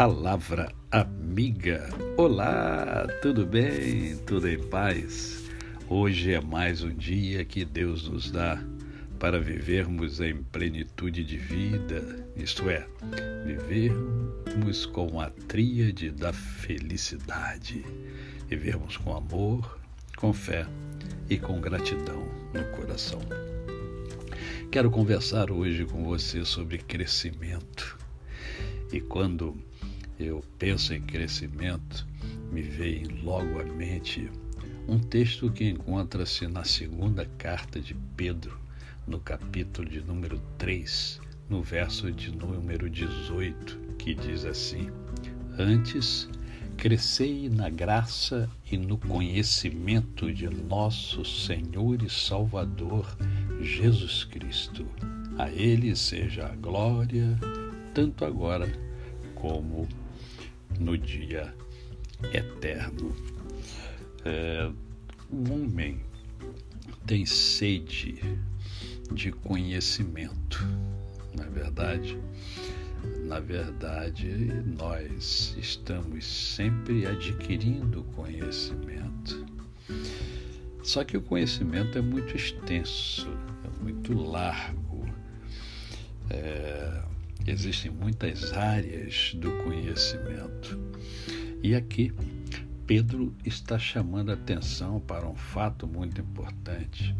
Palavra Amiga. Olá, tudo bem? Tudo em paz? Hoje é mais um dia que Deus nos dá para vivermos em plenitude de vida, isto é, vivermos com a tríade da felicidade, vivermos com amor, com fé e com gratidão no coração. Quero conversar hoje com você sobre crescimento. E quando eu penso em crescimento, me vem logo à mente um texto que encontra-se na segunda carta de Pedro, no capítulo de número 3, no verso de número 18, que diz assim: Antes, crescei na graça e no conhecimento de nosso Senhor e Salvador Jesus Cristo. A Ele seja a glória, tanto agora como no dia eterno. É, o homem tem sede de conhecimento, na é verdade. Na verdade, nós estamos sempre adquirindo conhecimento. Só que o conhecimento é muito extenso, é muito largo. É, existem muitas áreas do conhecimento. E aqui, Pedro está chamando a atenção para um fato muito importante.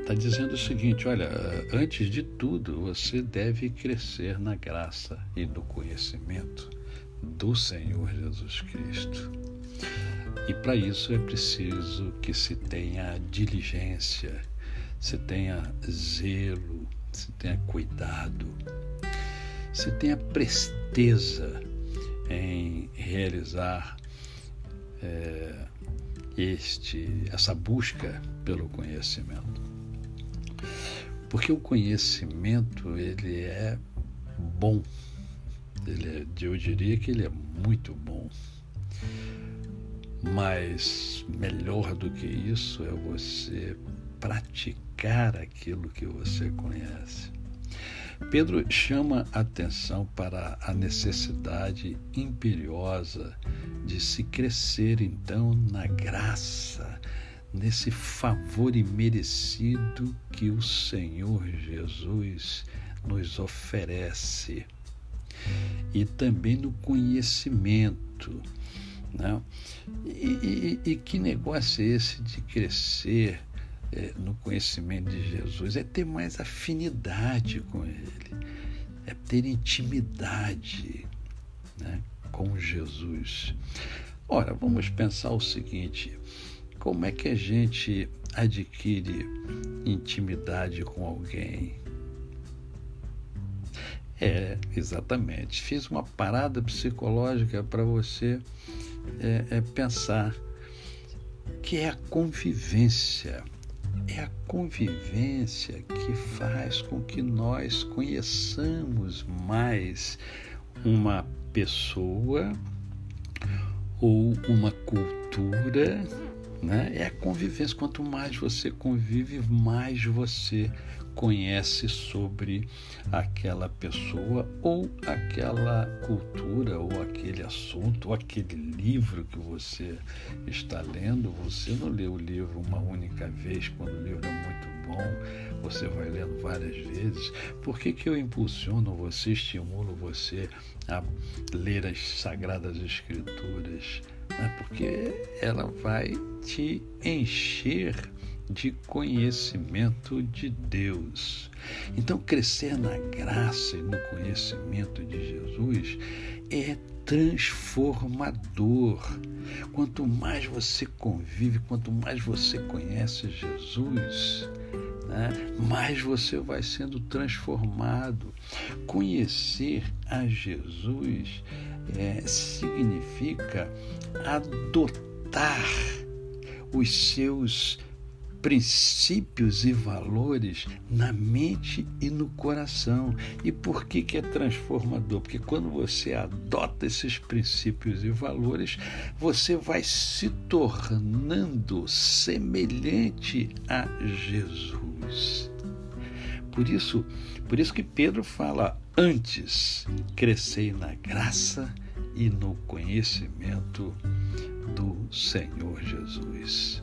Está é, dizendo o seguinte: olha, antes de tudo, você deve crescer na graça e no conhecimento do Senhor Jesus Cristo. E para isso é preciso que se tenha diligência, se tenha zelo, se tenha cuidado, se tenha presteza em realizar é, este, essa busca pelo conhecimento. Porque o conhecimento ele é bom, ele é, eu diria que ele é muito bom. Mas melhor do que isso é você praticar aquilo que você conhece. Pedro chama atenção para a necessidade imperiosa de se crescer então na graça, nesse favor imerecido que o Senhor Jesus nos oferece. E também no conhecimento. Né? E, e, e que negócio é esse de crescer? É, no conhecimento de Jesus é ter mais afinidade com Ele, é ter intimidade né, com Jesus. Ora, vamos pensar o seguinte: como é que a gente adquire intimidade com alguém? É, exatamente. Fiz uma parada psicológica para você é, é, pensar que é a convivência é a convivência que faz com que nós conheçamos mais uma pessoa ou uma cultura, né? É a convivência. Quanto mais você convive, mais você conhece sobre aquela pessoa ou aquela cultura ou aquele assunto ou aquele livro que você está lendo. Você não lê o livro uma única vez quando o livro é muito bom, você vai lendo várias vezes. Por que, que eu impulsiono você, estimulo você a ler as Sagradas Escrituras? É porque ela vai te encher de conhecimento de Deus. Então, crescer na graça e no conhecimento de Jesus é transformador. Quanto mais você convive, quanto mais você conhece Jesus, né, mais você vai sendo transformado. Conhecer a Jesus é, significa adotar os seus princípios e valores na mente e no coração. E por que, que é transformador? Porque quando você adota esses princípios e valores, você vai se tornando semelhante a Jesus. Por isso, por isso que Pedro fala: antes crescei na graça e no conhecimento do Senhor Jesus.